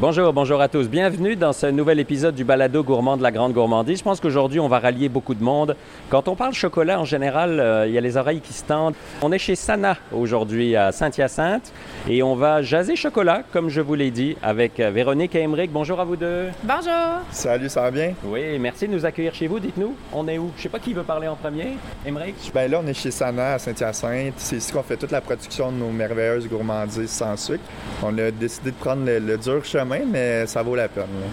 Bonjour, bonjour à tous. Bienvenue dans ce nouvel épisode du balado gourmand de la grande gourmandise. Je pense qu'aujourd'hui, on va rallier beaucoup de monde. Quand on parle chocolat, en général, euh, il y a les oreilles qui se tendent. On est chez Sana aujourd'hui à Saint-Hyacinthe et on va jaser chocolat, comme je vous l'ai dit, avec euh, Véronique et Émeric. Bonjour à vous deux. Bonjour. Salut, ça va bien? Oui, merci de nous accueillir chez vous. Dites-nous, on est où? Je sais pas qui veut parler en premier. Émeric? Ben là, on est chez Sana à Saint-Hyacinthe. C'est ici qu'on fait toute la production de nos merveilleuses gourmandises sans sucre. On a décidé de prendre le, le dur chemin, mais ça vaut la peine. là.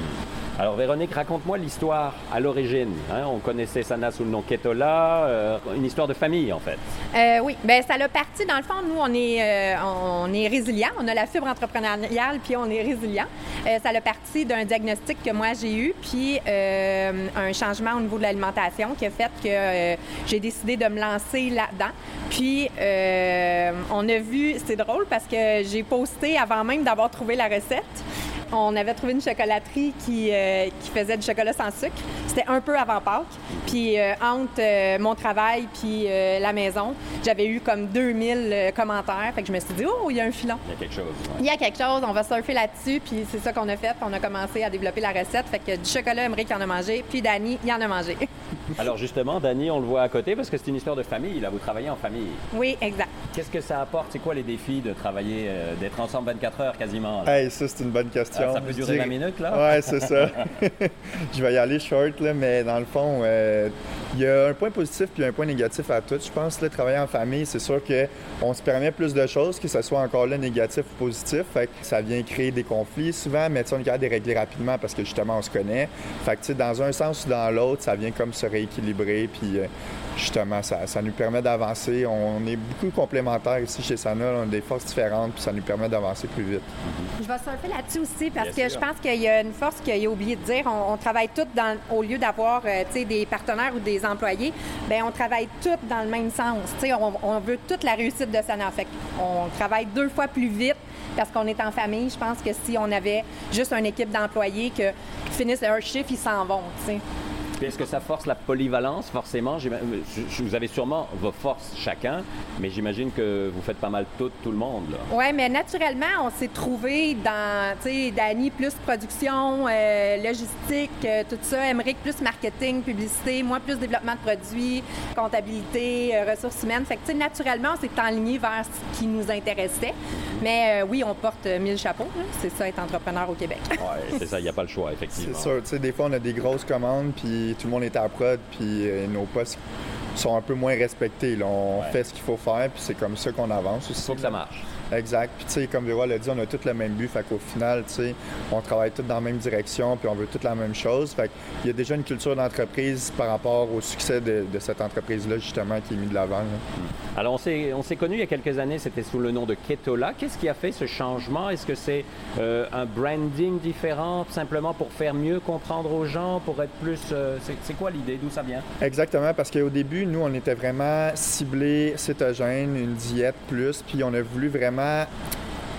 Alors Véronique, raconte-moi l'histoire à l'origine. hein. On connaissait Sana sous le nom Ketola, euh, une histoire de famille en fait. Euh, oui, ben ça l'a parti. Dans le fond, nous, on est, euh, on est résilient. On a la fibre entrepreneuriale, puis on est résilient. Euh, ça l'a parti d'un diagnostic que moi j'ai eu, puis euh, un changement au niveau de l'alimentation qui a fait que euh, j'ai décidé de me lancer là-dedans. Puis euh, on a vu, c'est drôle parce que j'ai posté avant même d'avoir trouvé la recette. On avait trouvé une chocolaterie qui, euh, faisait du chocolat sans sucre. C'était un peu avant Pâques. Puis euh, entre euh, mon travail puis euh, la maison, j'avais eu comme 2000 euh, commentaires. Fait que je me suis dit, oh, il y a un filon. Il y a quelque chose. ouais. Il y a quelque chose, on va surfer là-dessus. Puis c'est ça qu'on a fait. On a commencé à développer la recette. Fait que du chocolat, Emmerich en a mangé. Puis Dani, il en a mangé. Alors justement, Dani, on le voit à côté parce que c'est une histoire de famille. Là, vous travaillez en famille. oui, exact. Qu'est-ce que ça apporte? C'est quoi les défis de travailler, euh, d'être ensemble 24 heures quasiment là? Hey, ça, c'est une bonne question. Ah, ça peut durer dirais- 20 minutes là? Ouais, c'est ça. je vais y aller short, là, mais dans le fond, euh, il y a un point positif puis un point négatif à tout. Je pense que travailler en famille, c'est sûr qu'on se permet plus de choses, que ce soit encore là négatif ou positif. Fait que ça vient créer des conflits souvent, mais tu sais, on est capable de les régler rapidement parce que justement, on se connaît. Fait que tu sais, dans un sens ou dans l'autre, ça vient comme se rééquilibrer. Puis euh, justement, ça, ça nous permet d'avancer. On est beaucoup complémentaires ici chez Sana. On a des forces différentes, puis ça nous permet d'avancer plus vite. Je vais surfer là-dessus aussi parce Bien que sûr. je pense qu'il y a une force qu'il a oublié de dire. On, on travaille tous dans, au lieu d'avoir euh, tu sais, des partenaires ou des employés, ben on travaille tous dans le même sens. On, veut toute la réussite de Sana. On travaille deux fois plus vite parce qu'on est en famille. Je pense que si on avait juste une équipe d'employés qui finissent leur chiffre, ils s'en vont. Puis Est-ce que ça force la polyvalence forcément? Vous avez sûrement vos forces chacun, mais j'imagine que vous faites pas mal tout, tout le monde là. Oui, mais naturellement, on s'est trouvé dans, tu sais, Dani plus production, euh, logistique, euh, tout ça, Emmerich plus marketing, publicité, moi plus développement de produits, comptabilité, euh, ressources humaines. Fait que, tu sais, naturellement, on s'est enligné vers ce qui nous intéressait. Mais euh, oui, on porte euh, mille chapeaux, c'est ça, être entrepreneur au Québec. Ouais, c'est ça, il n'y a pas le choix C'est effectivement. sûr, tu sais, des fois, on a des grosses commandes, puis tout le monde est à prod, puis euh, nos postes sont un peu moins respectés. là. On Ouais. fait ce qu'il faut faire, puis c'est comme ça qu'on avance aussi. Il faut que ça marche. Exact. Puis, tu sais, comme Véro l'a dit, on a tous le même but. Fait qu'au final, tu sais, on travaille tous dans la même direction, puis on veut toute la même chose. Fait qu'il y a déjà une culture d'entreprise par rapport au succès de, de cette entreprise-là, justement, qui est mis de l'avant. là. Alors on s'est on s'est connus il y a quelques années, c'était sous le nom de Ketola. Qu'est-ce qui a fait ce changement? Est-ce que c'est euh, un branding différent, simplement pour faire mieux comprendre aux gens, pour être plus... euh, c'est c'est quoi l'idée? D'où ça vient? Exactement, parce qu'au début, nous, on était vraiment ciblés cétogène, une diète plus, puis on a voulu vraiment 买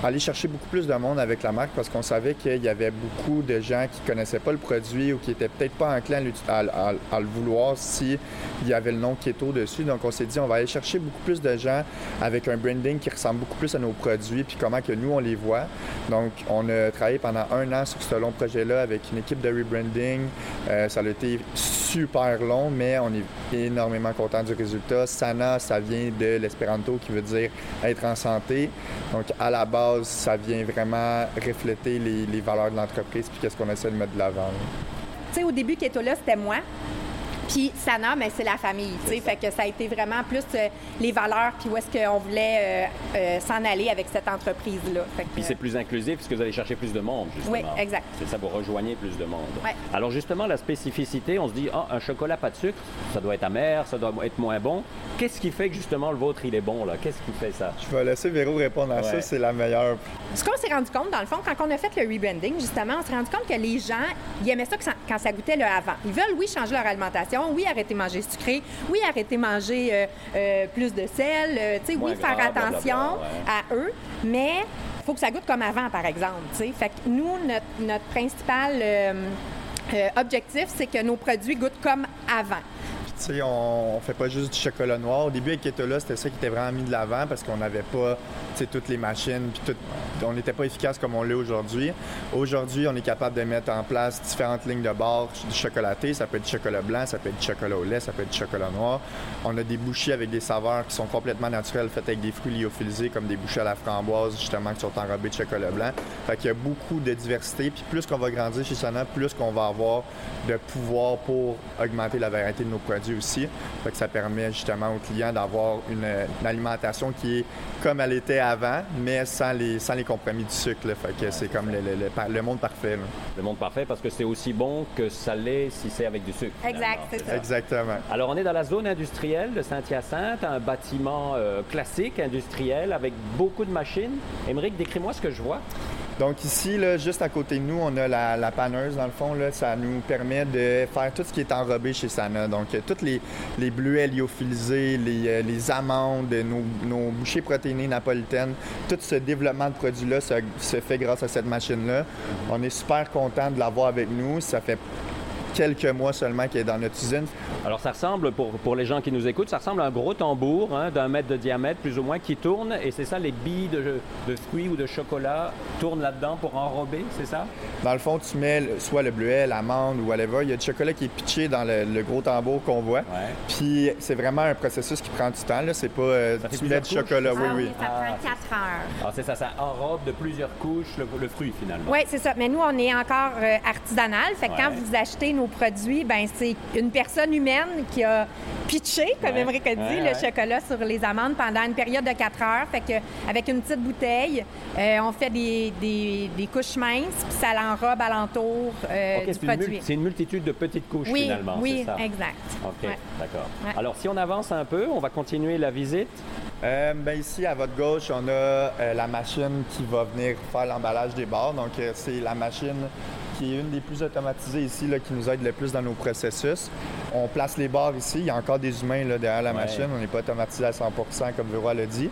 aller chercher beaucoup plus de monde avec la marque parce qu'on savait qu'il y avait beaucoup de gens qui connaissaient pas le produit ou qui étaient peut-être pas enclins à, le vouloir si il y avait le nom keto dessus. Donc on s'est dit on va aller chercher beaucoup plus de gens avec un branding qui ressemble beaucoup plus à nos produits puis comment que nous on les voit. Donc on a travaillé pendant un an sur ce long projet-là avec une équipe de rebranding. Euh, ça a été super long, mais on est énormément content du résultat. Sana, ça vient de l'espéranto qui veut dire être en santé. Donc, à la base, ça vient vraiment refléter les, valeurs de l'entreprise puis qu'est-ce qu'on essaie de mettre de l'avant. Tu sais, au début, Keto là, c'était moi. Puis Sana, mais c'est la famille, tu sais. Fait que ça a été vraiment plus euh, les valeurs, puis où est-ce qu'on voulait euh, euh, s'en aller avec cette entreprise-là. Que, Puis c'est plus inclusif puisque vous allez chercher plus de monde, justement. Oui, exact. C'est ça, vous rejoignez plus de monde. Ouais. Alors justement, la spécificité, on se dit, ah, un chocolat pas de sucre, ça doit être amer, ça doit être moins bon. Qu'est-ce qui fait que justement le vôtre, il est bon, là? Qu'est-ce qui fait ça? Je vais laisser Véro répondre à Ouais. ça, c'est la meilleure. Ce qu'on s'est rendu compte, dans le fond, quand on a fait le rebranding, justement, on s'est rendu compte que les gens, ils aimaient ça que ça- quand ça goûtait le avant. Ils veulent, oui, changer leur alimentation, oui, arrêter de manger sucré, oui, arrêter de manger euh, euh, plus de sel, euh, tu sais, oui, faire attention blablabla, à eux, mais il faut que ça goûte comme avant, par exemple, tu sais. Fait que nous, notre, notre principal euh, objectif, c'est que nos produits goûtent comme avant. On, on fait pas juste du chocolat noir. Au début, avec Ketola, c'était ça qui était vraiment mis de l'avant parce qu'on n'avait pas, toutes les machines, on n'était pas efficace comme on l'est aujourd'hui. Aujourd'hui, on est capable de mettre en place différentes lignes de bord du chocolaté. Ça peut être du chocolat blanc, ça peut être du chocolat au lait, ça peut être du chocolat noir. On a des bouchées avec des saveurs qui sont complètement naturelles, faites avec des fruits lyophilisés, comme des bouchées à la framboise, justement, qui sont enrobées de chocolat blanc. Fait qu'il y a beaucoup de diversité. Plus qu'on va grandir chez Sana, plus qu'on va avoir de pouvoir pour augmenter la variété de nos produits aussi. Fait que ça permet justement aux clients d'avoir une, une alimentation qui est comme elle était avant, mais sans les, sans les compromis du sucre. là. Fait que c'est comme le, le- le le monde parfait. là. Le monde parfait parce que c'est aussi bon que ça l'est si c'est avec du sucre. Exact, finalement, c'est ça. Exactement. Alors, on est dans la zone industrielle de Saint-Hyacinthe, un bâtiment euh, classique industriel avec beaucoup de machines. Émeric, décris-moi ce que je vois. Donc ici, là, juste à côté de nous, on a la, la panneuse. Dans le fond, là, ça nous permet de faire tout ce qui est enrobé chez Sana. Donc, euh, toutes les, les bleuets lyophilisés, les, euh, les amandes, nos, nos bouchées protéinées napolitaines, tout ce développement de produits-là se, se fait grâce à cette machine-là. On est super content de l'avoir avec nous. Ça fait quelques mois seulement qu'elle est dans notre usine. Alors, ça ressemble, pour, pour les gens qui nous écoutent, ça ressemble à un gros tambour hein, d'un mètre de diamètre, plus ou moins, qui tourne. Et c'est ça, les billes de, de fruits ou de chocolat tournent là-dedans pour enrober, c'est ça? Dans le fond, tu mets le- soit le bleuet, l'amande ou whatever. Il y a du chocolat qui est pitché dans le, le gros tambour qu'on voit. Ouais. Puis c'est vraiment un processus qui prend du temps. Là. C'est pas euh, tu mets du chocolat. c'est Oui, Ah oui. ça Ah, prend c'est 4 heures. Alors, c'est ça, ça enrobe de plusieurs couches le, le fruit, finalement. Oui, c'est ça. Mais nous, on est encore euh, artisanal. Fait que quand vous achetez nos produits, ben c'est une personne humaine qui a pitché, comme Ouais. Émeric a dit, Ouais, le ouais. chocolat sur les amandes pendant une période de 4 heures. Fait que avec une petite bouteille, euh, on fait des, des- des couches minces, puis ça l'enrobe alentour euh, du c'est une, mul- produit. c'est une multitude de petites couches, oui, finalement. oui, c'est ça? exact. OK, Ouais. d'accord. Ouais. Alors, si on avance un peu, on va continuer la visite. Euh, ben ici, à votre gauche, on a euh, la machine qui va venir faire l'emballage des bars. Donc, euh, c'est la machine qui est une des plus automatisées ici, qui nous aide le plus dans nos processus. On place les barres ici. Il y a encore des humains là, derrière la Ouais. machine. On n'est pas automatisé à 100 comme Véroy l'a dit.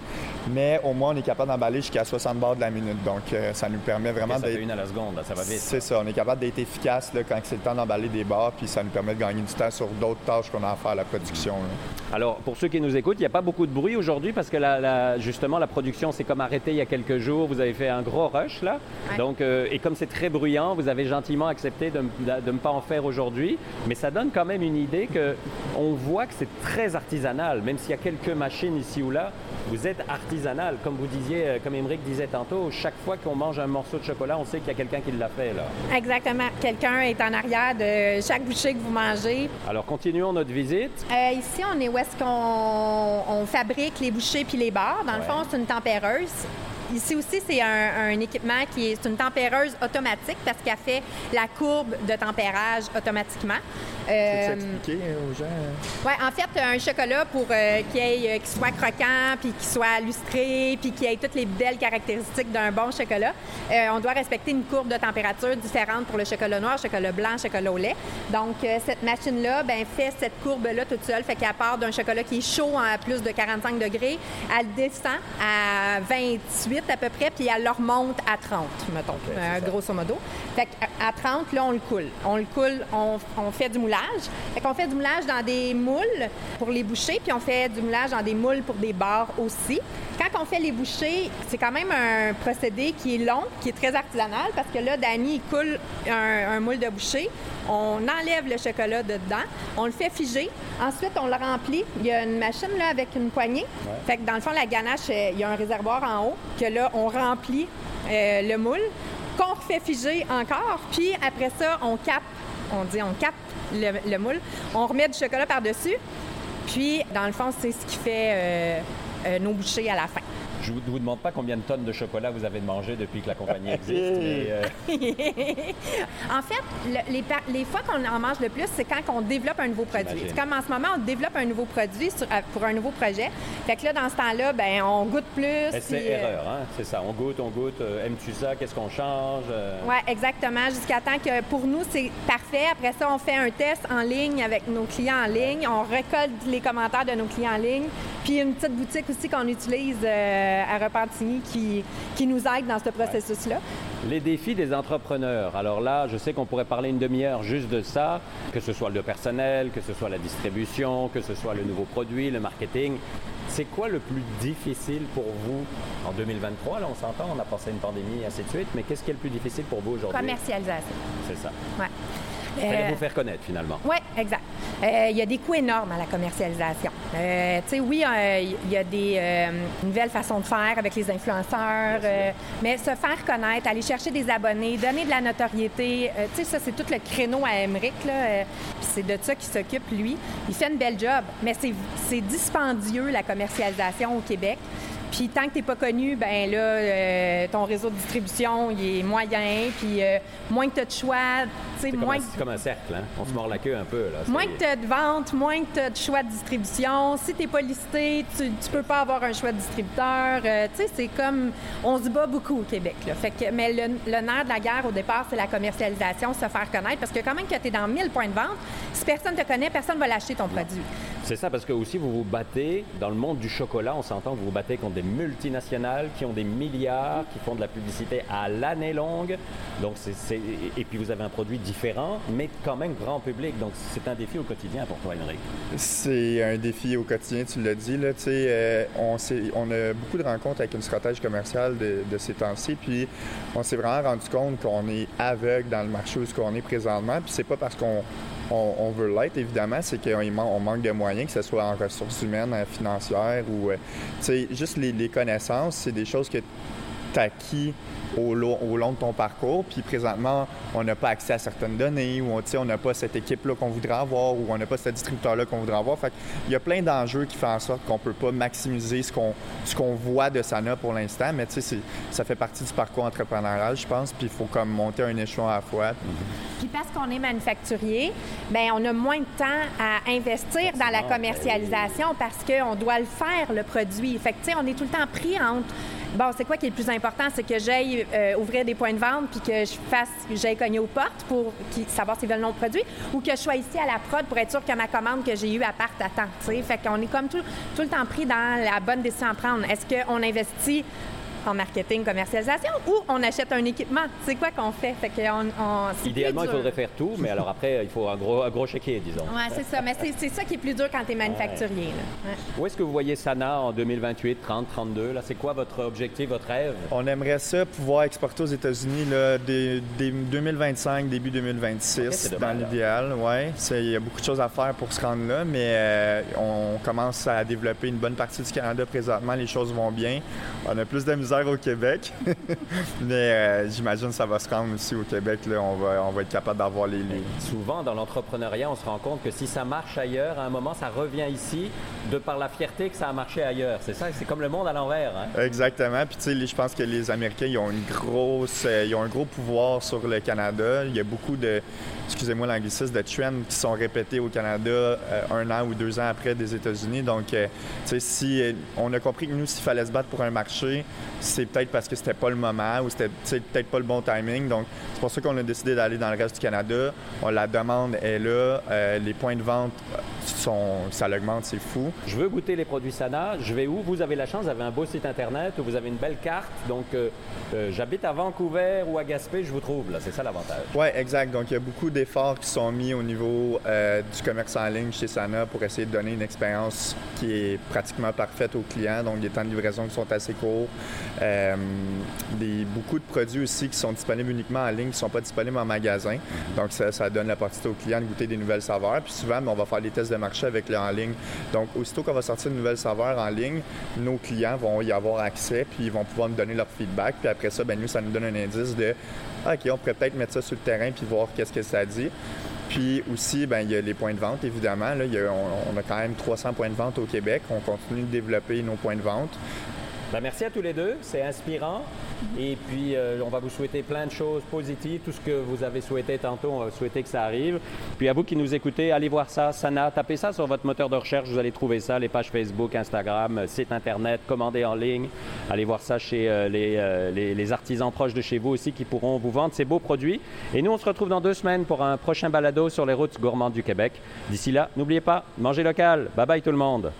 Mais au moins, on est capable d'emballer jusqu'à 60 barres de la minute. Donc, euh, ça nous permet vraiment d'être... une à la seconde, là, ça va vite. C'est ça, on est capable d'être efficace là, quand c'est le temps d'emballer des barres, puis ça nous permet de gagner du temps sur d'autres tâches qu'on a à faire à la production. là. Alors, pour ceux qui nous écoutent, il n'y a pas beaucoup de bruit aujourd'hui parce que la- la- justement, la production s'est comme arrêtée il y a quelques jours. Vous avez fait un gros rush, là. Ouais. Donc, euh, et comme c'est très bruyant, vous avez gentiment accepté de ne pas en faire aujourd'hui. Mais ça donne quand même une idée que on voit que c'est très artisanal. Même s'il y a quelques machines ici ou là, vous êtes artisanal. Comme vous disiez, euh, comme Émeric disait tantôt, chaque fois qu'on mange un morceau de chocolat, on sait qu'il y a quelqu'un qui l'a fait, là. Exactement. Quelqu'un est en arrière de chaque bouchée que vous mangez. Alors, continuons notre visite. Euh, ici, on est où est-ce qu'on on fabrique les bouchées puis les barres. Dans le fond, c'est une tempéreuse. Ici aussi, c'est un, un équipement qui est une tempéreuse automatique parce qu'elle fait la courbe de tempérage automatiquement. Euh, expliquer aux gens? euh? Ouais, en fait, un chocolat pour euh, qu'il euh, soit croquant, puis qu'il soit lustré, puis qu'il ait toutes les belles caractéristiques d'un bon chocolat, euh, on doit respecter une courbe de température différente pour le chocolat noir, chocolat blanc, chocolat au lait. Donc, euh, cette machine-là ben, fait cette courbe-là toute seule, fait qu'elle part d'un chocolat qui est chaud à plus de 45 degrés, elle descend à 28 à peu près, puis elle le remonte à 30, mettons, euh, grosso modo. Fait qu'à à 30, là, on le coule. On le coule, on, on fait du moulage. Fait qu'on fait du moulage dans des moules pour les bouchées, puis on fait du moulage dans des moules pour des barres aussi. Quand on fait les bouchées, c'est quand même un procédé qui est long, qui est très artisanal, parce que là, Danny, il coule un, un moule de bouchée. On enlève le chocolat de dedans, on le fait figer. Ensuite, on le remplit. Il y a une machine là avec une poignée. Fait que dans le fond, la ganache, euh, il y a un réservoir en haut que là, on remplit euh, le moule, qu'on refait figer encore. Puis après ça, on capte, on dit on capte le, le moule. On remet du chocolat par-dessus. Puis, dans le fond, c'est ce qui fait euh, euh, nos bouchées à la fin. Je ne vous, vous demande pas combien de tonnes de chocolat vous avez mangé depuis que la compagnie existe, mais euh, En fait, le- les, fois qu'on en mange le plus, c'est quand on développe un nouveau produit. C'est comme en ce moment, on développe un nouveau produit sur- euh, pour un nouveau projet. Fait que là, dans ce temps-là, ben, on goûte plus. puis, euh, erreur, hein? c'est ça. On goûte, on goûte. euh, Aimes-tu ça? Qu'est-ce qu'on change? Euh, Oui, exactement. Jusqu'à temps que pour nous, c'est parfait. Après ça, on fait un test en ligne avec nos clients en ligne. On récolte les commentaires de nos clients en ligne. Puis une petite boutique aussi qu'on utilise euh, à Repentigny qui, qui nous aide dans ce processus-là. Les défis des entrepreneurs. Alors là, je sais qu'on pourrait parler une demi-heure juste de ça, que ce soit le personnel, que ce soit la distribution, que ce soit le nouveau produit, le marketing. C'est quoi le plus difficile pour vous en 2023? Là, on s'entend, on a passé une pandémie, ainsi de suite, mais qu'est-ce qui est le plus difficile pour vous aujourd'hui? Commercialisation. C'est ça. Ouais. Fallait Euh, vous faire connaître finalement. Oui, exact. Euh, Il y a des coûts énormes à la commercialisation. Euh, tu sais, oui, il y a des nouvelles façons de faire avec les influenceurs, mais se faire connaître, aller chercher des abonnés, donner de la notoriété, tu sais, ça, c'est tout le créneau à Emmerich, là. puis c'est de ça qu'il s'occupe, lui. Il fait une belle job, mais c'est dispendieux, la commercialisation au Québec. Puis tant que tu n'es pas connu, ben là, euh, ton réseau de distribution, il est moyen. Puis euh, moins que tu as de choix, tu sais, moins que c'est comme un cercle, hein? On se mord la queue un peu. Là. Moins que tu as de ventes, moins que tu as de choix de distribution. Si tu n'es pas listé, tu ne peux pas avoir un choix de distributeur. Euh, tu sais, c'est comme. On se bat beaucoup au Québec. Là. Fait que, mais le, le nerf de la guerre, au départ, c'est la commercialisation, se faire connaître. Parce que quand même que tu es dans 1000 points de vente, si personne ne te connaît, personne ne va l'acheter ton produit. C'est ça, parce que aussi vous vous battez dans le monde du chocolat. On s'entend que vous vous battez contre des multinationales qui ont des milliards, qui font de la publicité à l'année longue. Donc et puis vous avez un produit différent, mais quand même grand public. Donc c'est un défi au quotidien pour toi, Henrik. C'est un défi au quotidien, tu l'as dit. Là, euh, on a beaucoup de rencontres avec une stratège commerciale de, de ces temps-ci, puis on s'est vraiment rendu compte qu'on est aveugle dans le marché où ce qu'on est présentement. Puis c'est pas parce qu'on on, veut l'être, évidemment, c'est qu'on man- on manque de moyens, que ce soit en ressources humaines, financières ou... euh, tu sais, juste les, connaissances, c'est des choses que acquis au, lo- au long de ton parcours. Puis présentement, on n'a pas accès à certaines données ou on n'a pas cette équipe-là qu'on voudrait avoir ou on n'a pas ce distributeur-là qu'on voudrait avoir. Fait il y a plein d'enjeux qui font en sorte qu'on peut pas maximiser ce qu'on ce qu'on voit de Sana pour l'instant. Mais tu sais, c'est- ça fait partie du parcours entrepreneurial, je pense. Puis il faut comme monter un échelon à la fois. Puis parce qu'on est manufacturier, ben on a moins de temps à investir dans la commercialisation parce qu'on doit le faire, le produit. Fait que, tu sais, on est tout le temps pris entre... Bon, c'est quoi qui est le plus important? C'est que j'aille euh, ouvrir des points de vente puis que je fasse, j'aille cogner aux portes pour savoir s'ils veulent mon produit ou que je sois ici à la prod pour être sûr que ma commande que j'ai eue à part à temps, tu sais. Fait qu'on est comme tout, tout le temps pris dans la bonne décision à prendre. Est-ce qu'on investit en marketing, commercialisation ou on achète un équipement? C'est quoi qu'on fait? On, Idéalement, il faudrait faire tout, mais alors après, il faut un gros, un gros chéquier, disons. Oui, c'est ça. Mais c'est, c'est ça qui est plus dur quand tu es manufacturier. là. Ouais. Où est-ce que vous voyez Sana en 2028, 30, 32? Là, c'est quoi votre objectif, votre rêve? On aimerait ça pouvoir exporter aux États-Unis là, dès, dès 2025, début 2026, Ok, c'est dans l'idéal. Ouais, C'est- il y a beaucoup de choses à faire pour se rendre là, mais euh, on commence à développer une bonne partie du Canada présentement. Les choses vont bien. On a plus de misère au Québec, mais euh, j'imagine que ça va se rendre aussi au Québec. Là, on, va, on va être capable d'avoir les, les- Souvent, dans l'entrepreneuriat, on se rend compte que si ça marche ailleurs, à un moment, ça revient ici, de par la fierté que ça a marché ailleurs. C'est ça, c'est comme le monde à l'envers. Hein? Exactement. Puis tu sais, je pense que les Américains, ils ont une grosse, euh, ils ont un gros pouvoir sur le Canada. Il y a beaucoup de, excusez-moi l'anglicisme, de trends qui sont répétés au Canada euh, un an ou deux ans après des États-Unis. Donc, euh, tu sais, si on a compris que nous, s'il fallait se battre pour un marché, c'est peut-être parce que c'était pas le moment ou c'était peut-être pas le bon timing. Donc, c'est pour ça qu'on a décidé d'aller dans le reste du Canada. On, la demande est là. Euh, les points de vente sont, ça l'augmente, c'est fou. Je veux goûter les produits Sana. Je vais où? Vous avez la chance, vous avez un beau site internet où vous avez une belle carte. Donc, euh, euh, j'habite à Vancouver ou à Gaspé, je vous trouve. Là, c'est ça l'avantage. Oui, exact. Donc, il y a beaucoup d'efforts qui sont mis au niveau du commerce en ligne chez Sana pour essayer de donner une expérience qui est pratiquement parfaite aux clients. Donc, des temps de livraison qui sont assez courts. Euh, des, beaucoup de produits aussi qui sont disponibles uniquement en ligne, qui ne sont pas disponibles en magasin. Donc, ça, ça donne l'opportunité aux clients de goûter des nouvelles saveurs. Puis souvent, ben, on va faire des tests de marché avec le en ligne. Donc, aussitôt qu'on va sortir une nouvelle saveur en ligne, nos clients vont y avoir accès, puis ils vont pouvoir nous donner leur feedback. Puis après ça, ben, nous, ça nous donne un indice de OK, on pourrait peut-être mettre ça sur le terrain puis voir qu'est-ce que ça dit. Puis aussi, ben, il y a les points de vente, évidemment. Là, on, on a quand même 300 points de vente au Québec. On continue de développer nos points de vente. Ben, merci à tous les deux, c'est inspirant. Et puis, euh, on va vous souhaiter plein de choses positives. Tout ce que vous avez souhaité tantôt, on va souhaiter que ça arrive. Puis à vous qui nous écoutez, allez voir ça, Sana. Tapez ça sur votre moteur de recherche, vous allez trouver ça, les pages Facebook, Instagram, euh, site Internet, commandez en ligne. Allez voir ça chez euh, les, artisans proches de chez vous aussi qui pourront vous vendre ces beaux produits. Et nous, on se retrouve dans deux semaines pour un prochain balado sur les routes gourmandes du Québec. D'ici là, n'oubliez pas, mangez local. Bye bye tout le monde.